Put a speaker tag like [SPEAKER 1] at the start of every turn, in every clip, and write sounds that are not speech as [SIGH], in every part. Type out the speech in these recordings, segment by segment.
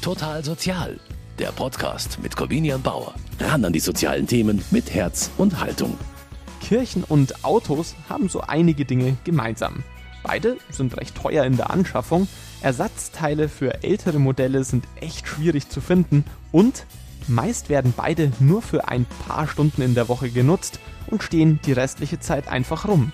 [SPEAKER 1] Total Sozial, der Podcast mit Corvinian Bauer. Ran an die sozialen Themen mit Herz und Haltung.
[SPEAKER 2] Kirchen und Autos haben so einige Dinge gemeinsam. Beide sind recht teuer in der Anschaffung, Ersatzteile für ältere Modelle sind echt schwierig zu finden und meist werden beide nur für ein paar Stunden in der Woche genutzt und stehen die restliche Zeit einfach rum.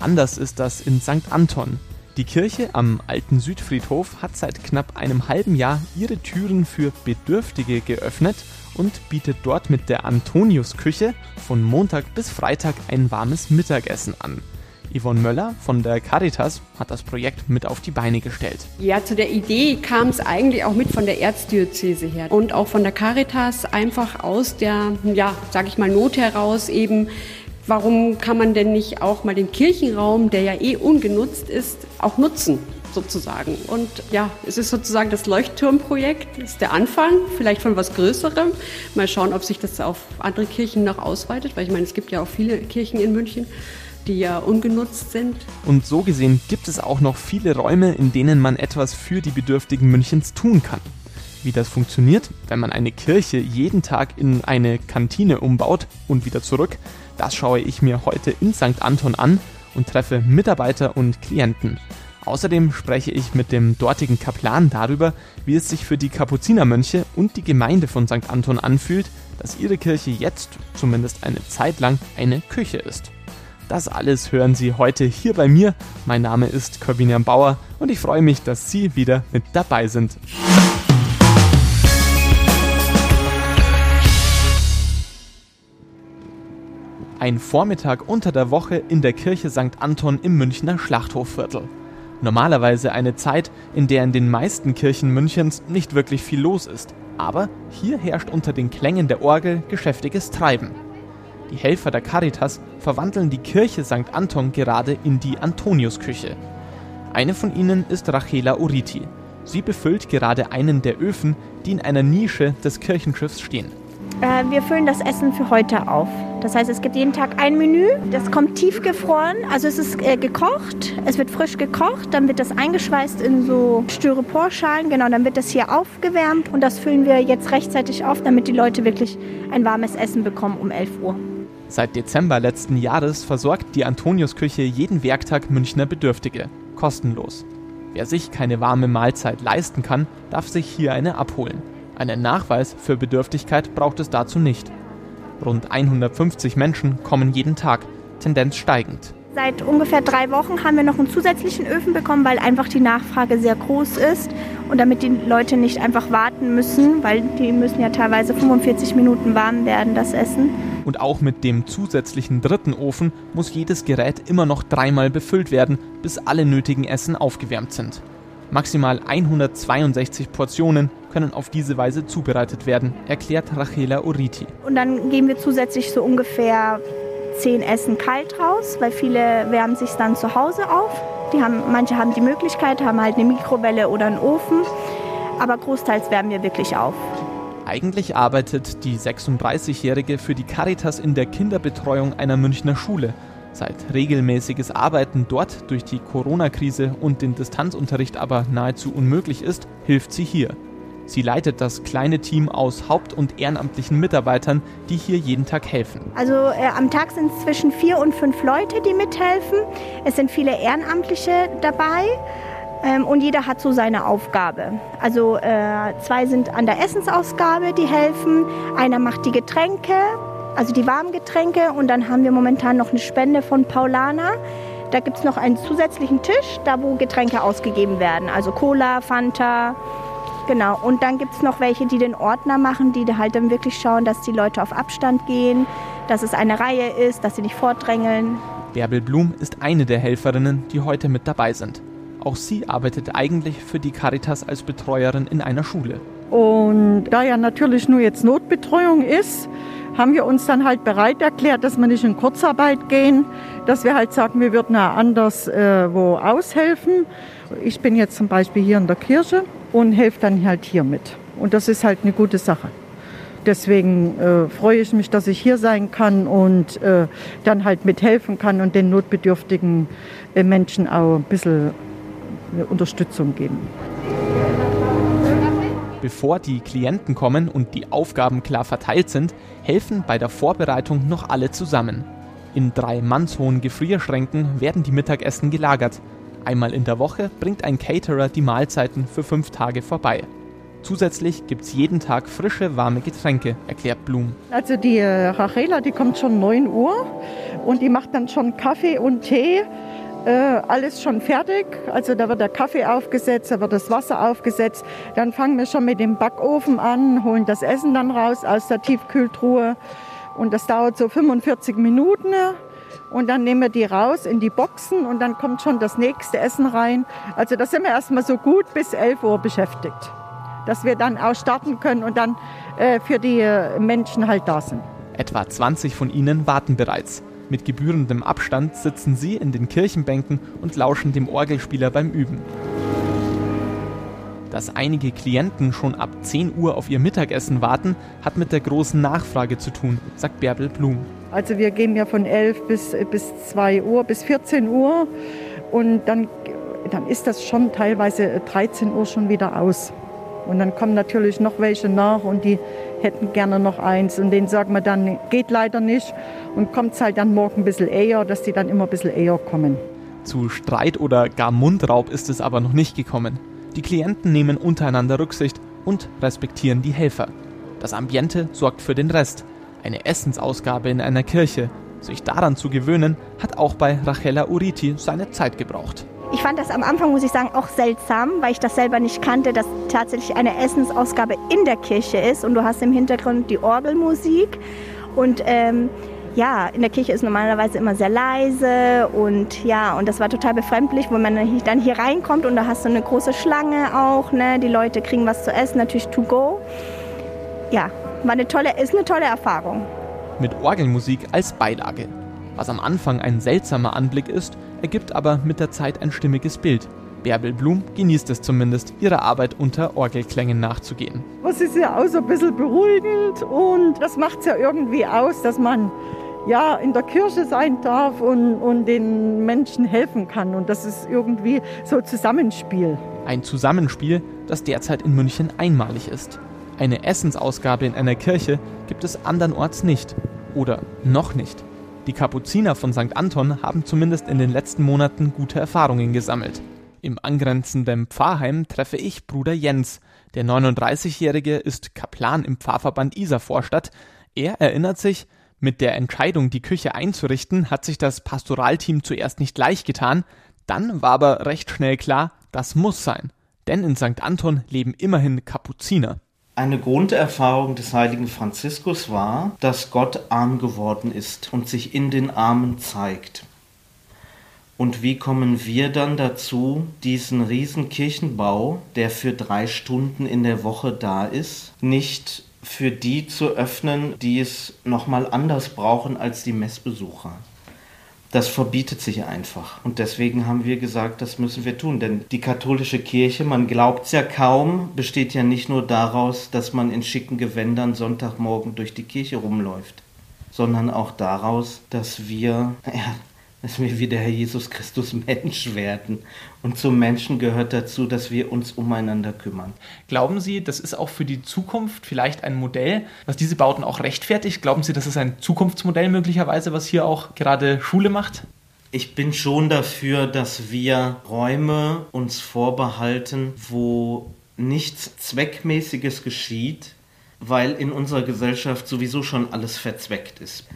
[SPEAKER 2] Anders ist das in St. Anton. Die Kirche am alten Südfriedhof hat seit knapp einem halben Jahr ihre Türen für Bedürftige geöffnet und bietet dort mit der Antoniusküche von Montag bis Freitag ein warmes Mittagessen an. Yvonne Möller von der Caritas hat das Projekt mit auf die Beine gestellt.
[SPEAKER 3] Ja, zu der Idee kam es eigentlich auch mit von der Erzdiözese her und auch von der Caritas einfach aus der, ja, sag ich mal, Not heraus eben Warum kann man denn nicht auch mal den Kirchenraum, der ja eh ungenutzt ist, auch nutzen? sozusagen. Und ja, es ist sozusagen das Leuchtturmprojekt, das ist der Anfang, vielleicht von was Größerem. Mal schauen, ob sich das auf andere Kirchen noch ausweitet, weil ich meine, es gibt ja auch viele Kirchen in München, die ja ungenutzt sind.
[SPEAKER 2] Und so gesehen gibt es auch noch viele Räume, in denen man etwas für die Bedürftigen Münchens tun kann. Wie das funktioniert, wenn man eine Kirche jeden Tag in eine Kantine umbaut und wieder zurück, das schaue ich mir heute in St. Anton an und treffe Mitarbeiter und Klienten. Außerdem spreche ich mit dem dortigen Kaplan darüber, wie es sich für die Kapuzinermönche und die Gemeinde von St. Anton anfühlt, dass ihre Kirche jetzt, zumindest eine Zeit lang, eine Küche ist. Das alles hören Sie heute hier bei mir. Mein Name ist Corbinian Bauer und ich freue mich, dass Sie wieder mit dabei sind. Ein Vormittag unter der Woche in der Kirche St. Anton im Münchner Schlachthofviertel. Normalerweise eine Zeit, in der in den meisten Kirchen Münchens nicht wirklich viel los ist. Aber hier herrscht unter den Klängen der Orgel geschäftiges Treiben. Die Helfer der Caritas verwandeln die Kirche St. Anton gerade in die Antoniusküche. Eine von ihnen ist Rachela Uriti. Sie befüllt gerade einen der Öfen, die in einer Nische des Kirchenschiffs stehen.
[SPEAKER 4] Äh, wir füllen das Essen für heute auf. Das heißt, es gibt jeden Tag ein Menü. Das kommt tiefgefroren. Also es ist äh, gekocht. Es wird frisch gekocht. Dann wird das eingeschweißt in so Styroporschalen. Genau, dann wird das hier aufgewärmt. Und das füllen wir jetzt rechtzeitig auf, damit die Leute wirklich ein warmes Essen bekommen um 11 Uhr.
[SPEAKER 2] Seit Dezember letzten Jahres versorgt die Antoniusküche jeden Werktag Münchner Bedürftige. Kostenlos. Wer sich keine warme Mahlzeit leisten kann, darf sich hier eine abholen. Einen Nachweis für Bedürftigkeit braucht es dazu nicht. Rund 150 Menschen kommen jeden Tag, Tendenz steigend.
[SPEAKER 4] Seit ungefähr drei Wochen haben wir noch einen zusätzlichen Öfen bekommen, weil einfach die Nachfrage sehr groß ist und damit die Leute nicht einfach warten müssen, weil die müssen ja teilweise 45 Minuten warm werden, das Essen.
[SPEAKER 2] Und auch mit dem zusätzlichen dritten Ofen muss jedes Gerät immer noch dreimal befüllt werden, bis alle nötigen Essen aufgewärmt sind. Maximal 162 Portionen können auf diese Weise zubereitet werden, erklärt Rachela Uriti.
[SPEAKER 4] Und dann geben wir zusätzlich so ungefähr 10 Essen kalt raus, weil viele wärmen sich dann zu Hause auf. Die haben, manche haben die Möglichkeit, haben halt eine Mikrowelle oder einen Ofen, aber großteils wärmen wir wirklich auf.
[SPEAKER 2] Eigentlich arbeitet die 36-Jährige für die Caritas in der Kinderbetreuung einer Münchner Schule. Seit regelmäßiges Arbeiten dort durch die Corona-Krise und den Distanzunterricht aber nahezu unmöglich ist, hilft sie hier. Sie leitet das kleine Team aus haupt- und ehrenamtlichen Mitarbeitern, die hier jeden Tag helfen.
[SPEAKER 4] Also äh, am Tag sind es zwischen vier und fünf Leute, die mithelfen. Es sind viele Ehrenamtliche dabei. Ähm, und jeder hat so seine Aufgabe. Also äh, zwei sind an der Essensausgabe, die helfen. Einer macht die Getränke, also die warmen Getränke. Und dann haben wir momentan noch eine Spende von Paulana. Da gibt es noch einen zusätzlichen Tisch, da wo Getränke ausgegeben werden. Also Cola, Fanta, Genau, und dann gibt es noch welche, die den Ordner machen, die halt dann wirklich schauen, dass die Leute auf Abstand gehen, dass es eine Reihe ist, dass sie nicht vordrängeln.
[SPEAKER 2] Bärbel Blum ist eine der Helferinnen, die heute mit dabei sind. Auch sie arbeitet eigentlich für die Caritas als Betreuerin in einer Schule.
[SPEAKER 5] Und da ja natürlich nur jetzt Notbetreuung ist, haben wir uns dann halt bereit erklärt, dass wir nicht in Kurzarbeit gehen, dass wir halt sagen, wir würden ja anders äh, wo aushelfen. Ich bin jetzt zum Beispiel hier in der Kirche und helfe dann halt hier mit. Und das ist halt eine gute Sache. Deswegen äh, freue ich mich, dass ich hier sein kann und äh, dann halt mithelfen kann und den notbedürftigen äh, Menschen auch ein bisschen Unterstützung geben.
[SPEAKER 2] Bevor die Klienten kommen und die Aufgaben klar verteilt sind, helfen bei der Vorbereitung noch alle zusammen. In drei mannshohen Gefrierschränken werden die Mittagessen gelagert. Einmal in der Woche bringt ein Caterer die Mahlzeiten für fünf Tage vorbei. Zusätzlich gibt es jeden Tag frische, warme Getränke, erklärt Blum.
[SPEAKER 5] Also die äh, Rachela, die kommt schon 9 Uhr und die macht dann schon Kaffee und Tee. Äh, alles schon fertig. Also da wird der Kaffee aufgesetzt, da wird das Wasser aufgesetzt. Dann fangen wir schon mit dem Backofen an, holen das Essen dann raus aus der Tiefkühltruhe. Und das dauert so 45 Minuten. Und dann nehmen wir die raus in die Boxen und dann kommt schon das nächste Essen rein. Also da sind wir erstmal so gut bis 11 Uhr beschäftigt dass wir dann auch starten können und dann äh, für die Menschen halt da sind.
[SPEAKER 2] Etwa 20 von ihnen warten bereits. Mit gebührendem Abstand sitzen sie in den Kirchenbänken und lauschen dem Orgelspieler beim Üben. Dass einige Klienten schon ab 10 Uhr auf ihr Mittagessen warten, hat mit der großen Nachfrage zu tun, sagt Bärbel Blum.
[SPEAKER 5] Also wir gehen ja von 11 bis, bis 2 Uhr, bis 14 Uhr und dann, dann ist das schon teilweise 13 Uhr schon wieder aus. Und dann kommen natürlich noch welche nach und die hätten gerne noch eins. Und denen sagen wir dann, geht leider nicht. Und kommt es halt dann morgen ein bisschen eher, dass die dann immer ein bisschen eher kommen.
[SPEAKER 2] Zu Streit oder gar Mundraub ist es aber noch nicht gekommen. Die Klienten nehmen untereinander Rücksicht und respektieren die Helfer. Das Ambiente sorgt für den Rest. Eine Essensausgabe in einer Kirche. Sich daran zu gewöhnen, hat auch bei Rachela Uriti seine Zeit gebraucht.
[SPEAKER 4] Ich fand das am Anfang, muss ich sagen, auch seltsam, weil ich das selber nicht kannte, dass tatsächlich eine Essensausgabe in der Kirche ist und du hast im Hintergrund die Orgelmusik und ähm, ja, in der Kirche ist normalerweise immer sehr leise und ja, und das war total befremdlich, wo man dann hier reinkommt und da hast du eine große Schlange auch, ne? die Leute kriegen was zu essen, natürlich to go. Ja, war eine tolle, ist eine tolle Erfahrung.
[SPEAKER 2] Mit Orgelmusik als Beilage. Was am Anfang ein seltsamer Anblick ist, ergibt aber mit der Zeit ein stimmiges Bild. Bärbel Blum genießt es zumindest, ihrer Arbeit unter Orgelklängen nachzugehen.
[SPEAKER 5] Das ist ja auch so ein bisschen beruhigend und das macht es ja irgendwie aus, dass man ja in der Kirche sein darf und, und den Menschen helfen kann. Und das ist irgendwie so Zusammenspiel.
[SPEAKER 2] Ein Zusammenspiel, das derzeit in München einmalig ist. Eine Essensausgabe in einer Kirche gibt es andernorts nicht. Oder noch nicht. Die Kapuziner von St. Anton haben zumindest in den letzten Monaten gute Erfahrungen gesammelt. Im angrenzenden Pfarrheim treffe ich Bruder Jens. Der 39-Jährige ist Kaplan im Pfarrverband Isarvorstadt. Er erinnert sich, mit der Entscheidung, die Küche einzurichten, hat sich das Pastoralteam zuerst nicht leicht getan. Dann war aber recht schnell klar, das muss sein. Denn in St. Anton leben immerhin Kapuziner.
[SPEAKER 6] Eine Grunderfahrung des heiligen Franziskus war, dass Gott arm geworden ist und sich in den Armen zeigt. Und wie kommen wir dann dazu, diesen riesen Kirchenbau, der für drei Stunden in der Woche da ist, nicht für die zu öffnen, die es nochmal anders brauchen als die Messbesucher? Das verbietet sich einfach. Und deswegen haben wir gesagt, das müssen wir tun. Denn die katholische Kirche, man glaubt es ja kaum, besteht ja nicht nur daraus, dass man in schicken Gewändern Sonntagmorgen durch die Kirche rumläuft, sondern auch daraus, dass wir ja, dass wir wie der Herr Jesus Christus [LAUGHS] Mensch werden. Und zum Menschen gehört dazu, dass wir uns umeinander kümmern.
[SPEAKER 2] Glauben Sie, das ist auch für die Zukunft vielleicht ein Modell, was diese Bauten auch rechtfertigt? Glauben Sie, das ist ein Zukunftsmodell möglicherweise, was hier auch gerade Schule macht?
[SPEAKER 6] Ich bin schon dafür, dass wir Räume uns vorbehalten, wo nichts Zweckmäßiges geschieht, weil in unserer Gesellschaft sowieso schon alles verzweckt ist.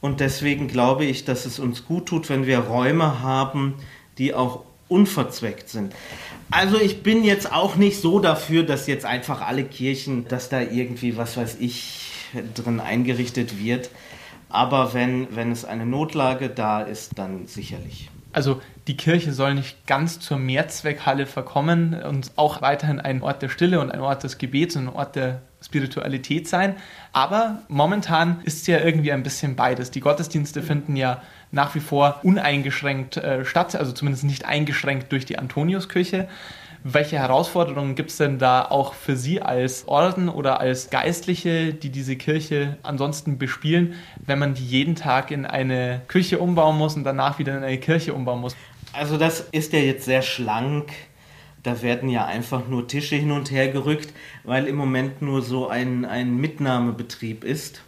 [SPEAKER 6] Und deswegen glaube ich, dass es uns gut tut, wenn wir Räume haben, die auch unverzweckt sind. Also ich bin jetzt auch nicht so dafür, dass jetzt einfach alle Kirchen, dass da irgendwie, was weiß ich, drin eingerichtet wird. Aber wenn, wenn es eine Notlage da ist, dann sicherlich.
[SPEAKER 2] Also die Kirche soll nicht ganz zur Mehrzweckhalle verkommen und auch weiterhin ein Ort der Stille und ein Ort des Gebets und ein Ort der Spiritualität sein. Aber momentan ist ja irgendwie ein bisschen beides. Die Gottesdienste finden ja nach wie vor uneingeschränkt äh, statt, also zumindest nicht eingeschränkt durch die Antoniuskirche. Welche Herausforderungen gibt es denn da auch für Sie als Orden oder als Geistliche, die diese Kirche ansonsten bespielen, wenn man die jeden Tag in eine Küche umbauen muss und danach wieder in eine Kirche umbauen muss?
[SPEAKER 6] Also das ist ja jetzt sehr schlank Da werden ja einfach nur Tische hin und her gerückt, weil im Moment nur so ein, ein Mitnahmebetrieb ist.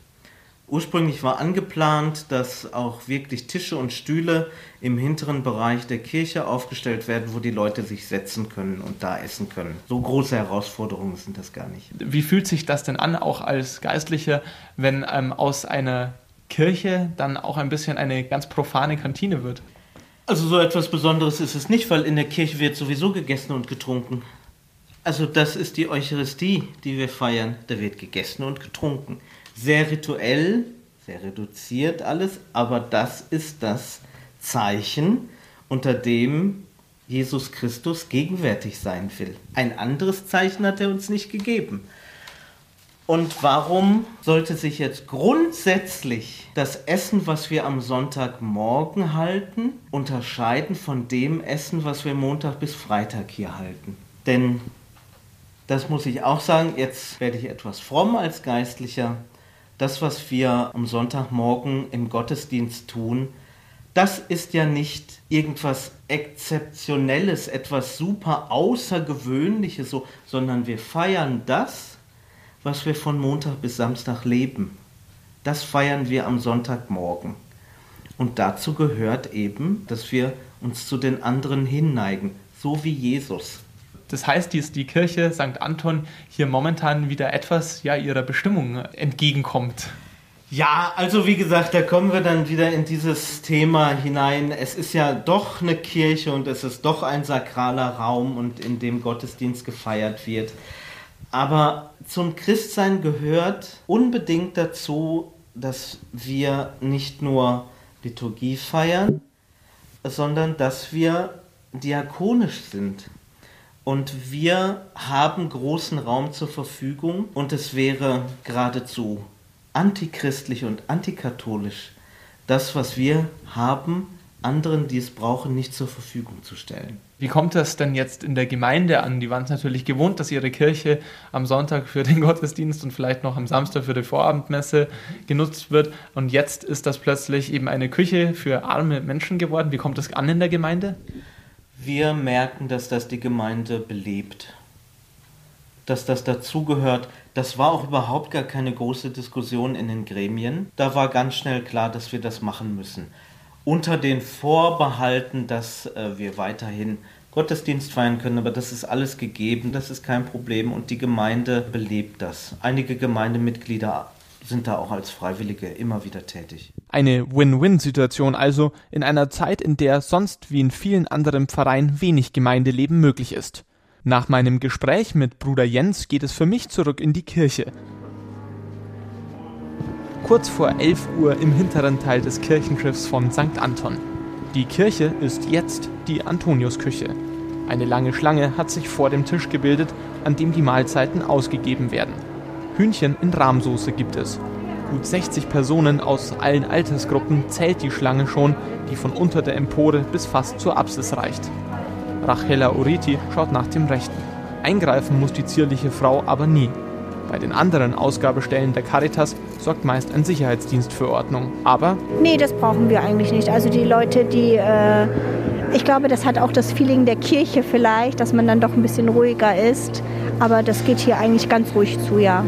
[SPEAKER 6] Ursprünglich war angeplant, dass auch wirklich Tische und Stühle im hinteren Bereich der Kirche aufgestellt werden, wo die Leute sich setzen können und da essen können. So große Herausforderungen sind das gar nicht.
[SPEAKER 2] Wie fühlt sich das denn an, auch als Geistlicher, wenn ähm, aus einer Kirche dann auch ein bisschen eine ganz profane Kantine wird?
[SPEAKER 6] Also so etwas Besonderes ist es nicht, weil in der Kirche wird sowieso gegessen und getrunken. Also das ist die Eucharistie, die wir feiern. Da wird gegessen und getrunken sehr rituell, sehr reduziert alles, aber das ist das Zeichen, unter dem Jesus Christus gegenwärtig sein will. Ein anderes Zeichen hat er uns nicht gegeben. Und warum sollte sich jetzt grundsätzlich das Essen, was wir am Sonntagmorgen halten, unterscheiden von dem Essen, was wir Montag bis Freitag hier halten? Denn, das muss ich auch sagen, jetzt werde ich etwas fromm als Geistlicher, das, was wir am Sonntagmorgen im Gottesdienst tun, das ist ja nicht irgendwas Exzeptionelles, etwas super Außergewöhnliches, so, sondern wir feiern das, was wir von Montag bis Samstag leben. Das feiern wir am Sonntagmorgen. Und dazu gehört eben, dass wir uns zu den anderen hinneigen, so wie Jesus.
[SPEAKER 2] Das heißt, dass die Kirche St. Anton hier momentan wieder etwas ja, ihrer Bestimmung entgegenkommt.
[SPEAKER 6] Ja, also wie gesagt, da kommen wir dann wieder in dieses Thema hinein. Es ist ja doch eine Kirche und es ist doch ein sakraler Raum und in dem Gottesdienst gefeiert wird. Aber zum Christsein gehört unbedingt dazu, dass wir nicht nur Liturgie feiern, sondern dass wir diakonisch sind. Und wir haben großen Raum zur Verfügung und es wäre geradezu antichristlich und antikatholisch, das, was wir haben, anderen, die es brauchen, nicht zur Verfügung zu stellen.
[SPEAKER 2] Wie kommt das denn jetzt in der Gemeinde an? Die waren es natürlich gewohnt, dass ihre Kirche am Sonntag für den [LAUGHS] Gottesdienst und vielleicht noch am Samstag für die Vorabendmesse genutzt wird. Und jetzt ist das plötzlich eben eine Küche für arme Menschen geworden. Wie kommt das an in der Gemeinde?
[SPEAKER 6] Wir merken, dass das die Gemeinde belebt, dass das dazugehört. Das war auch überhaupt gar keine große Diskussion in den Gremien. Da war ganz schnell klar, dass wir das machen müssen. Unter den Vorbehalten, dass äh, wir weiterhin Gottesdienst feiern können, aber das ist alles gegeben, das ist kein Problem und die Gemeinde belebt das. Einige Gemeindemitglieder sind da auch als Freiwillige immer wieder tätig.
[SPEAKER 2] Eine Win-Win-Situation also in einer Zeit, in der sonst wie in vielen anderen Pfarreien wenig Gemeindeleben möglich ist. Nach meinem Gespräch mit Bruder Jens geht es für mich zurück in die Kirche. Kurz vor 11 Uhr im hinteren Teil des Kirchenschiffs von St. Anton. Die Kirche ist jetzt die Antoniusküche. Eine lange Schlange hat sich vor dem Tisch gebildet, an dem die Mahlzeiten ausgegeben werden. Hühnchen in Rahmsoße gibt es. Gut 60 Personen aus allen Altersgruppen zählt die Schlange schon, die von unter der Empore bis fast zur Apsis reicht. Rachela Uriti schaut nach dem Rechten. Eingreifen muss die zierliche Frau aber nie. Bei den anderen Ausgabestellen der Caritas sorgt meist ein Sicherheitsdienst für Ordnung. Aber.
[SPEAKER 4] Nee, das brauchen wir eigentlich nicht. Also die Leute, die. Äh, ich glaube, das hat auch das Feeling der Kirche vielleicht, dass man dann doch ein bisschen ruhiger ist. Aber das geht hier eigentlich ganz ruhig zu, ja.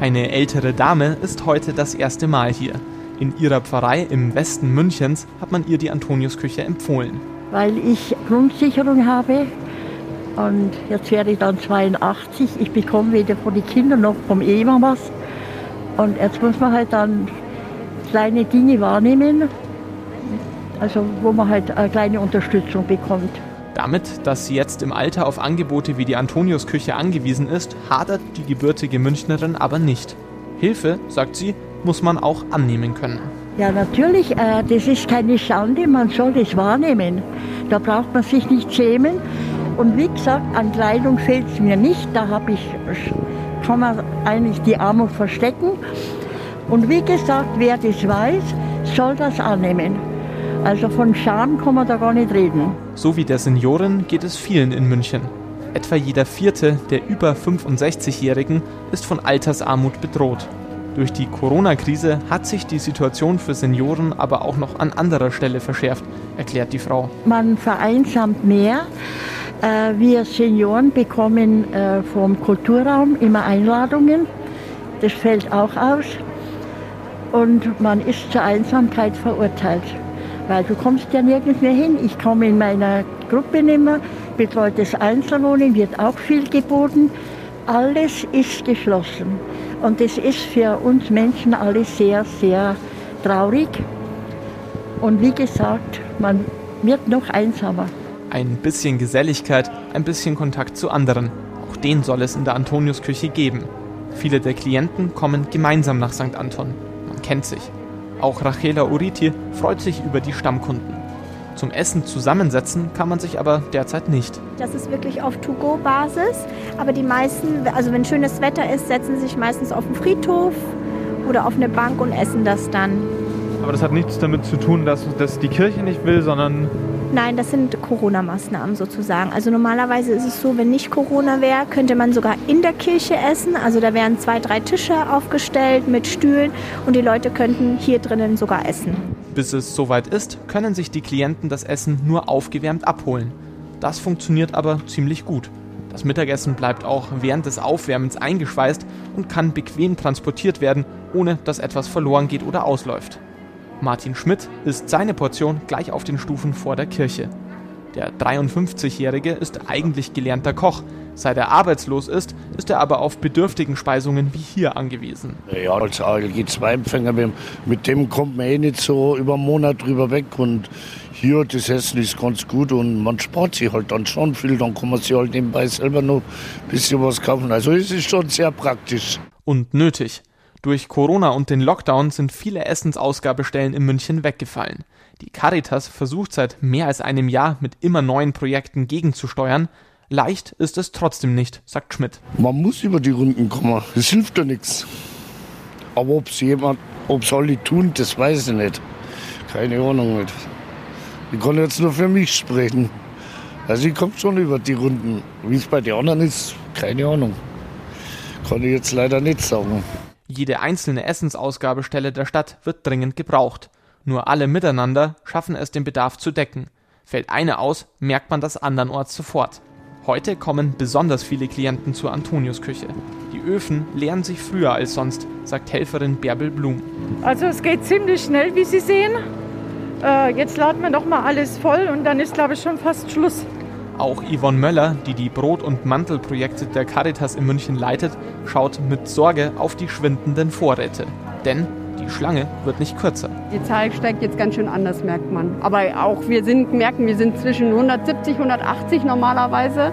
[SPEAKER 2] Eine ältere Dame ist heute das erste Mal hier. In ihrer Pfarrei im Westen Münchens hat man ihr die Antoniusküche empfohlen.
[SPEAKER 7] Weil ich Grundsicherung habe und jetzt werde ich dann 82. Ich bekomme weder von den Kindern noch vom Ehemann was. Und jetzt muss man halt dann kleine Dinge wahrnehmen, also wo man halt eine kleine Unterstützung bekommt.
[SPEAKER 2] Damit, dass sie jetzt im Alter auf Angebote wie die Antoniusküche angewiesen ist, hadert die gebürtige Münchnerin aber nicht. Hilfe, sagt sie, muss man auch annehmen können.
[SPEAKER 7] Ja, natürlich, äh, das ist keine Schande, man soll das wahrnehmen. Da braucht man sich nicht schämen. Und wie gesagt, an Kleidung fehlt es mir nicht. Da habe ich, kann man eigentlich die Armut verstecken. Und wie gesagt, wer das weiß, soll das annehmen. Also von Scham kann man da gar nicht reden.
[SPEAKER 2] So wie der Senioren geht es vielen in München. Etwa jeder vierte der über 65-Jährigen ist von Altersarmut bedroht. Durch die Corona-Krise hat sich die Situation für Senioren aber auch noch an anderer Stelle verschärft, erklärt die Frau.
[SPEAKER 7] Man vereinsamt mehr. Äh, wir Senioren bekommen äh, vom Kulturraum immer Einladungen. Das fällt auch aus. Und man ist zur Einsamkeit verurteilt. Weil du kommst ja nirgends mehr hin. Ich komme in meiner Gruppe nicht mehr. Betreutes Einzelwohnen wird auch viel geboten. Alles ist geschlossen. Und das ist für uns Menschen alle sehr, sehr traurig. Und wie gesagt, man wird noch einsamer.
[SPEAKER 2] Ein bisschen Geselligkeit, ein bisschen Kontakt zu anderen. Auch den soll es in der Antoniusküche geben. Viele der Klienten kommen gemeinsam nach St. Anton. Man kennt sich. Auch Rachela Uriti freut sich über die Stammkunden. Zum Essen zusammensetzen kann man sich aber derzeit nicht.
[SPEAKER 4] Das ist wirklich auf To-Go-Basis. Aber die meisten, also wenn schönes Wetter ist, setzen sich meistens auf den Friedhof oder auf eine Bank und essen das dann.
[SPEAKER 2] Aber das hat nichts damit zu tun, dass, dass die Kirche nicht will, sondern
[SPEAKER 4] Nein, das sind Corona-Maßnahmen sozusagen. Also normalerweise ist es so, wenn nicht Corona wäre, könnte man sogar in der Kirche essen. Also da wären zwei, drei Tische aufgestellt mit Stühlen und die Leute könnten hier drinnen sogar essen.
[SPEAKER 2] Bis es soweit ist, können sich die Klienten das Essen nur aufgewärmt abholen. Das funktioniert aber ziemlich gut. Das Mittagessen bleibt auch während des Aufwärmens eingeschweißt und kann bequem transportiert werden, ohne dass etwas verloren geht oder ausläuft. Martin Schmidt isst seine Portion gleich auf den Stufen vor der Kirche. Der 53-Jährige ist eigentlich gelernter Koch. Seit er arbeitslos ist, ist er aber auf bedürftigen Speisungen wie hier angewiesen.
[SPEAKER 8] Ja, als ALG-2-Empfänger, mit dem kommt man eh nicht so über einen Monat drüber weg. Und hier, das Essen ist ganz gut und man spart sich halt dann schon viel. Dann kann man sich halt nebenbei selber noch ein bisschen was kaufen. Also es ist schon sehr praktisch.
[SPEAKER 2] Und nötig. Durch Corona und den Lockdown sind viele Essensausgabestellen in München weggefallen. Die Caritas versucht seit mehr als einem Jahr mit immer neuen Projekten gegenzusteuern. Leicht ist es trotzdem nicht, sagt Schmidt.
[SPEAKER 8] Man muss über die Runden kommen. Das hilft ja nichts. Aber ob es jemand, ob es alle tun, das weiß ich nicht. Keine Ahnung nicht. Ich kann jetzt nur für mich sprechen. Also ich komme schon über die Runden. Wie es bei den anderen ist, keine Ahnung. Kann ich jetzt leider nicht sagen.
[SPEAKER 2] Jede einzelne Essensausgabestelle der Stadt wird dringend gebraucht. Nur alle miteinander schaffen es, den Bedarf zu decken. Fällt eine aus, merkt man das andernorts sofort. Heute kommen besonders viele Klienten zur Antoniusküche. Die Öfen leeren sich früher als sonst, sagt Helferin Bärbel Blum.
[SPEAKER 5] Also es geht ziemlich schnell, wie Sie sehen. Äh, jetzt laden wir noch mal alles voll und dann ist, glaube ich, schon fast Schluss.
[SPEAKER 2] Auch Yvonne Möller, die die Brot- und Mantelprojekte der Caritas in München leitet, schaut mit Sorge auf die schwindenden Vorräte. Denn die Schlange wird nicht kürzer.
[SPEAKER 9] Die Zahl steigt jetzt ganz schön anders, merkt man. Aber auch wir sind, merken, wir sind zwischen 170, 180 normalerweise.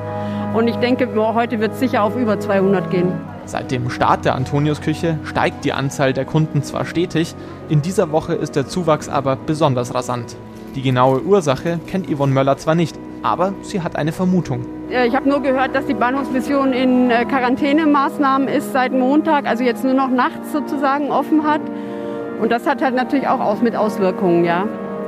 [SPEAKER 9] Und ich denke, heute wird es sicher auf über 200 gehen.
[SPEAKER 2] Seit dem Start der Antoniusküche steigt die Anzahl der Kunden zwar stetig, in dieser Woche ist der Zuwachs aber besonders rasant. Die genaue Ursache kennt Yvonne Möller zwar nicht, aber sie hat eine Vermutung.
[SPEAKER 9] Ich habe nur gehört, dass die Bahnhofsmission in äh, Quarantänemaßnahmen ist seit Montag, also jetzt nur noch nachts sozusagen offen hat. Und das hat halt natürlich auch aus mit Auswirkungen, ja.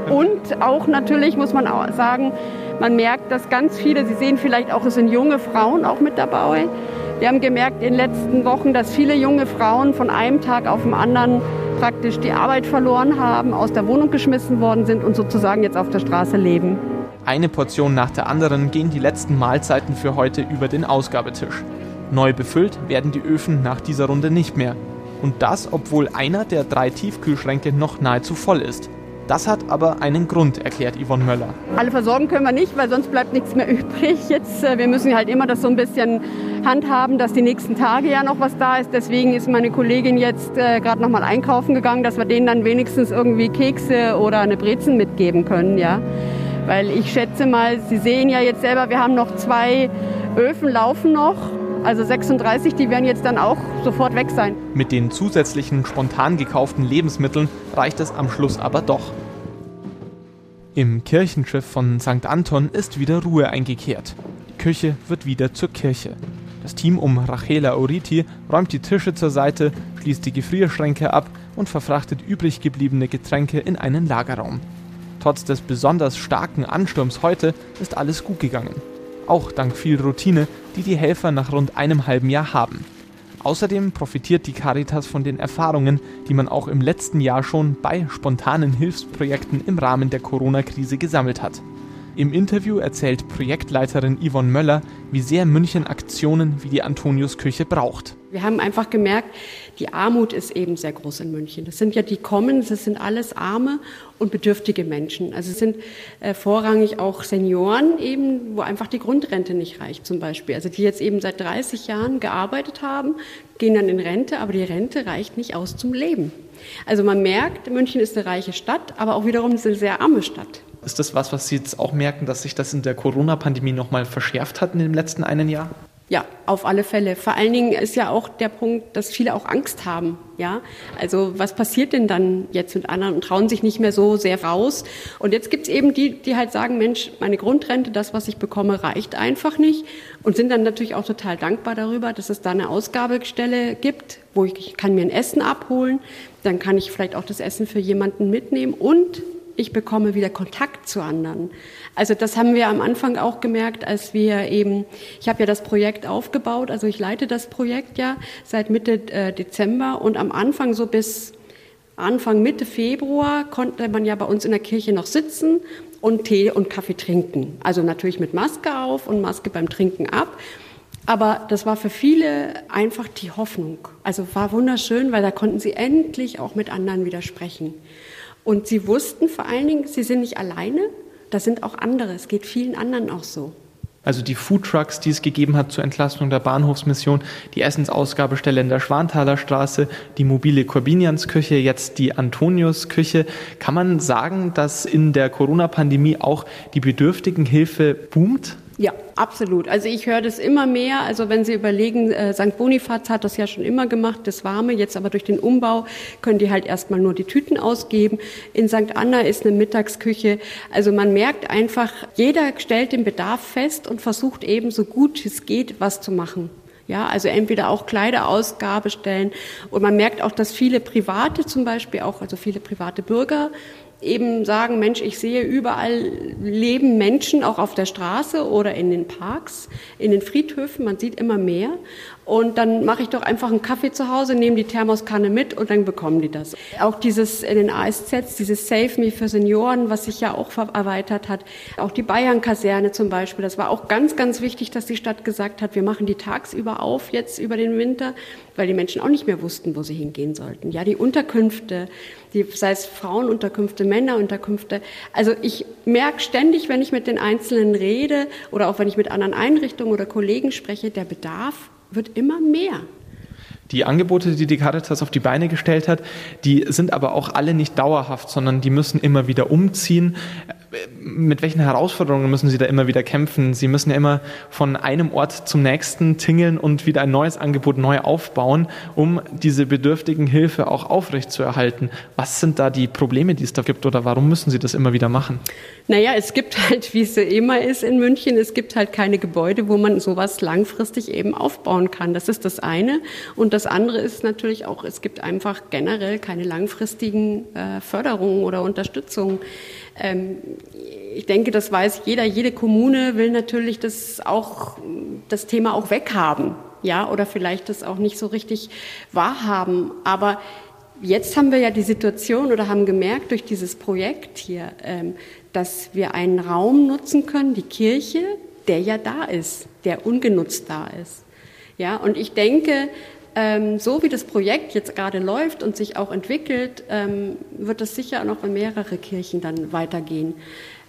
[SPEAKER 9] Und auch natürlich muss man auch sagen, man merkt, dass ganz viele, Sie sehen vielleicht auch, es sind junge Frauen auch mit dabei. Wir haben gemerkt in den letzten Wochen, dass viele junge Frauen von einem Tag auf den anderen praktisch die Arbeit verloren haben, aus der Wohnung geschmissen worden sind und sozusagen jetzt auf der Straße leben.
[SPEAKER 2] Eine Portion nach der anderen gehen die letzten Mahlzeiten für heute über den Ausgabetisch. Neu befüllt werden die Öfen nach dieser Runde nicht mehr. Und das, obwohl einer der drei Tiefkühlschränke noch nahezu voll ist. Das hat aber einen Grund, erklärt Yvonne Möller.
[SPEAKER 9] Alle versorgen können wir nicht, weil sonst bleibt nichts mehr [LAUGHS] übrig. Jetzt, äh, wir müssen halt immer das so ein bisschen handhaben, dass die nächsten Tage ja noch was da ist. Deswegen ist meine Kollegin jetzt äh, gerade noch mal einkaufen gegangen, dass wir denen dann wenigstens irgendwie Kekse oder eine Brezen mitgeben können, ja. Weil ich schätze mal, Sie sehen ja jetzt selber, wir haben noch zwei Öfen laufen noch. Also 36, die werden jetzt dann auch sofort weg sein.
[SPEAKER 2] Mit den zusätzlichen spontan gekauften Lebensmitteln reicht es am Schluss aber doch. Im Kirchenschiff von St. Anton ist wieder Ruhe eingekehrt. Die Küche wird wieder zur Kirche. Das Team um Rachela Oriti räumt die Tische zur Seite, schließt die Gefrierschränke ab und verfrachtet übrig gebliebene Getränke in einen Lagerraum. Trotz des besonders starken Ansturms heute ist alles gut gegangen. Auch dank viel Routine, die die Helfer nach rund einem halben Jahr haben. Außerdem profitiert die Caritas von den Erfahrungen, die man auch im letzten Jahr schon bei spontanen Hilfsprojekten im Rahmen der Corona-Krise gesammelt hat. Im Interview erzählt Projektleiterin Yvonne Möller, wie sehr München Aktionen wie die Antoniusküche braucht.
[SPEAKER 3] Wir haben einfach gemerkt, die Armut ist eben sehr groß in München. Das sind ja die kommen, das sind alles arme und bedürftige Menschen. Also es sind äh, vorrangig auch Senioren eben, wo einfach die Grundrente nicht reicht zum Beispiel. Also die jetzt eben seit 30 Jahren gearbeitet haben, gehen dann in Rente, aber die Rente reicht nicht aus zum Leben. Also man merkt, München ist eine reiche Stadt, aber auch wiederum eine sehr arme Stadt.
[SPEAKER 2] Ist das was, was Sie jetzt auch merken, dass sich das in der Corona-Pandemie nochmal verschärft hat in dem letzten einen Jahr?
[SPEAKER 3] Ja, auf alle Fälle. Vor allen Dingen ist ja auch der Punkt, dass viele auch Angst haben. Ja, also was passiert denn dann jetzt mit anderen und trauen sich nicht mehr so sehr raus? Und jetzt gibt's eben die, die halt sagen, Mensch, meine Grundrente, das, was ich bekomme, reicht einfach nicht und sind dann natürlich auch total dankbar darüber, dass es da eine Ausgabestelle gibt, wo ich, ich kann mir ein Essen abholen, dann kann ich vielleicht auch das Essen für jemanden mitnehmen und ich bekomme wieder Kontakt zu anderen. Also das haben wir am Anfang auch gemerkt, als wir eben, ich habe ja das Projekt aufgebaut, also ich leite das Projekt ja seit Mitte äh, Dezember und am Anfang so bis Anfang Mitte Februar konnte man ja bei uns in der Kirche noch sitzen und Tee und Kaffee trinken. Also natürlich mit Maske auf und Maske beim Trinken ab. Aber das war für viele einfach die Hoffnung. Also war wunderschön, weil da konnten sie endlich auch mit anderen wieder sprechen. Und sie wussten vor allen Dingen, sie sind nicht alleine, da sind auch andere, es geht vielen anderen auch so.
[SPEAKER 2] Also die Foodtrucks, die es gegeben hat zur Entlastung der Bahnhofsmission, die Essensausgabestelle in der Schwanthaler Straße, die mobile Corbiniansküche, jetzt die Antoniusküche. Kann man sagen, dass in der Corona-Pandemie auch die Bedürftigenhilfe boomt?
[SPEAKER 3] Ja, absolut. Also ich höre das immer mehr. Also wenn Sie überlegen, äh, St. Bonifaz hat das ja schon immer gemacht, das Warme. Jetzt aber durch den Umbau können die halt erstmal nur die Tüten ausgeben. In St. Anna ist eine Mittagsküche. Also man merkt einfach, jeder stellt den Bedarf fest und versucht eben so gut es geht, was zu machen. Ja, also entweder auch Kleiderausgabe stellen. Und man merkt auch, dass viele Private zum Beispiel auch, also viele private Bürger eben sagen, Mensch, ich sehe überall leben Menschen, auch auf der Straße oder in den Parks, in den Friedhöfen, man sieht immer mehr. Und dann mache ich doch einfach einen Kaffee zu Hause, nehme die Thermoskanne mit und dann bekommen die das. Auch dieses in den ASZs, dieses Save Me für Senioren, was sich ja auch erweitert hat. Auch die Bayern-Kaserne zum Beispiel. Das war auch ganz, ganz wichtig, dass die Stadt gesagt hat, wir machen die tagsüber auf jetzt über den Winter, weil die Menschen auch nicht mehr wussten, wo sie hingehen sollten. Ja, die Unterkünfte, die, sei es Frauenunterkünfte, Männerunterkünfte. Also ich merke ständig, wenn ich mit den Einzelnen rede oder auch wenn ich mit anderen Einrichtungen oder Kollegen spreche, der Bedarf wird immer mehr.
[SPEAKER 2] Die Angebote, die die Caritas auf die Beine gestellt hat, die sind aber auch alle nicht dauerhaft, sondern die müssen immer wieder umziehen mit welchen Herausforderungen müssen Sie da immer wieder kämpfen? Sie müssen ja immer von einem Ort zum nächsten tingeln und wieder ein neues Angebot neu aufbauen, um diese bedürftigen Hilfe auch aufrechtzuerhalten. Was sind da die Probleme, die es da gibt oder warum müssen Sie das immer wieder machen?
[SPEAKER 3] Naja, es gibt halt, wie es immer ist in München, es gibt halt keine Gebäude, wo man sowas langfristig eben aufbauen kann. Das ist das eine. Und das andere ist natürlich auch, es gibt einfach generell keine langfristigen äh, Förderungen oder Unterstützung. Ähm, ich denke, das weiß jeder. Jede Kommune will natürlich das auch, das Thema auch weghaben. Ja, oder vielleicht das auch nicht so richtig wahrhaben. Aber jetzt haben wir ja die Situation oder haben gemerkt durch dieses Projekt hier, ähm, dass wir einen Raum nutzen können, die Kirche, der ja da ist, der ungenutzt da ist. Ja, und ich denke, ähm, so wie das Projekt jetzt gerade läuft und sich auch entwickelt, ähm, wird es sicher noch in mehrere Kirchen dann weitergehen.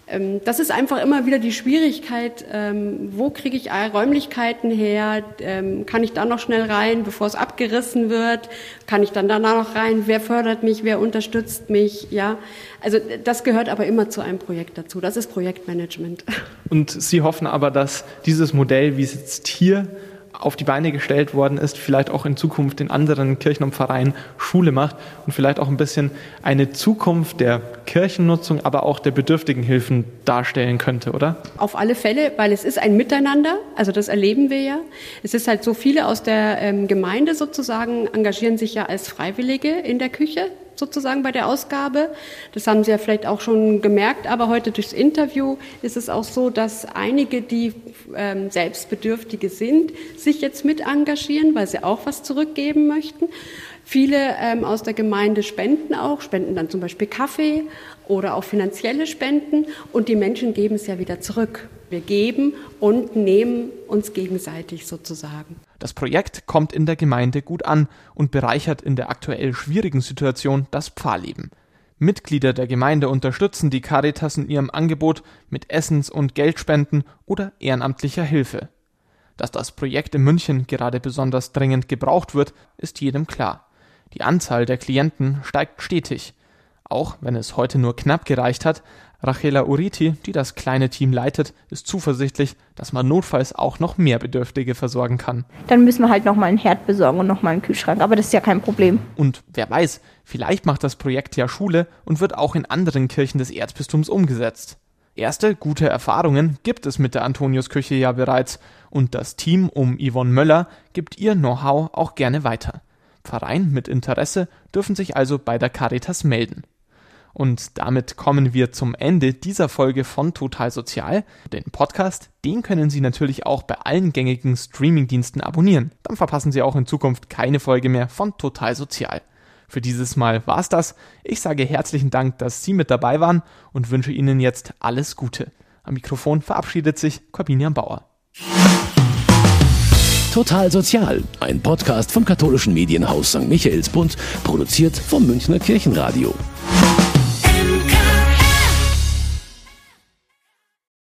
[SPEAKER 3] Ähm, das ist einfach immer wieder die Schwierigkeit, ähm, wo kriege ich Räumlichkeiten her? Ähm, kann ich da noch schnell rein, bevor es abgerissen wird? Kann ich dann danach noch rein? Wer fördert mich? Wer unterstützt mich? Ja, also das gehört aber immer zu einem Projekt dazu. Das ist Projektmanagement.
[SPEAKER 2] Und Sie hoffen aber, dass dieses Modell, wie es jetzt hier auf die Beine gestellt worden ist, vielleicht auch in Zukunft in anderen Kirchen und Pfarreien Schule macht und vielleicht auch ein bisschen eine Zukunft der Kirchennutzung, aber auch der bedürftigen Hilfen darstellen könnte, oder?
[SPEAKER 3] Auf alle Fälle, weil es ist ein Miteinander, also das erleben wir ja. Es ist halt so viele aus der ähm, Gemeinde sozusagen engagieren sich ja als Freiwillige in der Küche, sozusagen bei der Ausgabe. Das haben Sie ja vielleicht auch schon gemerkt, aber heute durchs Interview ist es auch so, dass einige, die ähm, Selbstbedürftige sind, sich jetzt mit engagieren, weil sie auch was zurückgeben möchten. Viele ähm, aus der Gemeinde spenden auch, spenden dann zum Beispiel Kaffee oder auch finanzielle Spenden und die Menschen geben es ja wieder zurück. Wir geben und nehmen uns gegenseitig sozusagen.
[SPEAKER 2] Das Projekt kommt in der Gemeinde gut an und bereichert in der aktuell schwierigen Situation das Pfarrleben. Mitglieder der Gemeinde unterstützen die Caritas in ihrem Angebot mit Essens- und Geldspenden oder ehrenamtlicher Hilfe. Dass das Projekt in München gerade besonders dringend gebraucht wird, ist jedem klar. Die Anzahl der Klienten steigt stetig. Auch wenn es heute nur knapp gereicht hat, Rachela Uriti, die das kleine Team leitet, ist zuversichtlich, dass man notfalls auch noch mehr Bedürftige versorgen kann.
[SPEAKER 4] Dann müssen wir halt nochmal einen Herd besorgen und nochmal einen Kühlschrank, aber das ist ja kein Problem.
[SPEAKER 2] Und wer weiß, vielleicht macht das Projekt ja Schule und wird auch in anderen Kirchen des Erzbistums umgesetzt. Erste gute Erfahrungen gibt es mit der Antoniusküche ja bereits und das Team um Yvonne Möller gibt ihr Know-how auch gerne weiter. Pfarreien mit Interesse dürfen sich also bei der Caritas melden. Und damit kommen wir zum Ende dieser Folge von Total Sozial. Den Podcast, den können Sie natürlich auch bei allen gängigen Streamingdiensten abonnieren. Dann verpassen Sie auch in Zukunft keine Folge mehr von Total Sozial. Für dieses Mal war's das. Ich sage herzlichen Dank, dass Sie mit dabei waren und wünsche Ihnen jetzt alles Gute. Am Mikrofon verabschiedet sich Corbinian Bauer.
[SPEAKER 1] Total Sozial, ein Podcast vom katholischen Medienhaus St. Michaelsbund, produziert vom Münchner Kirchenradio.